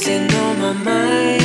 dancing on my mind.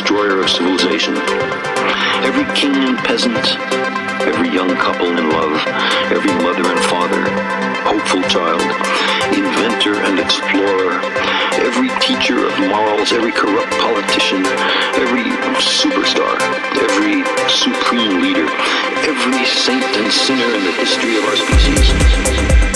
Destroyer of civilization, every king and peasant, every young couple in love, every mother and father, hopeful child, inventor and explorer, every teacher of morals, every corrupt politician, every superstar, every supreme leader, every saint and sinner in the history of our species.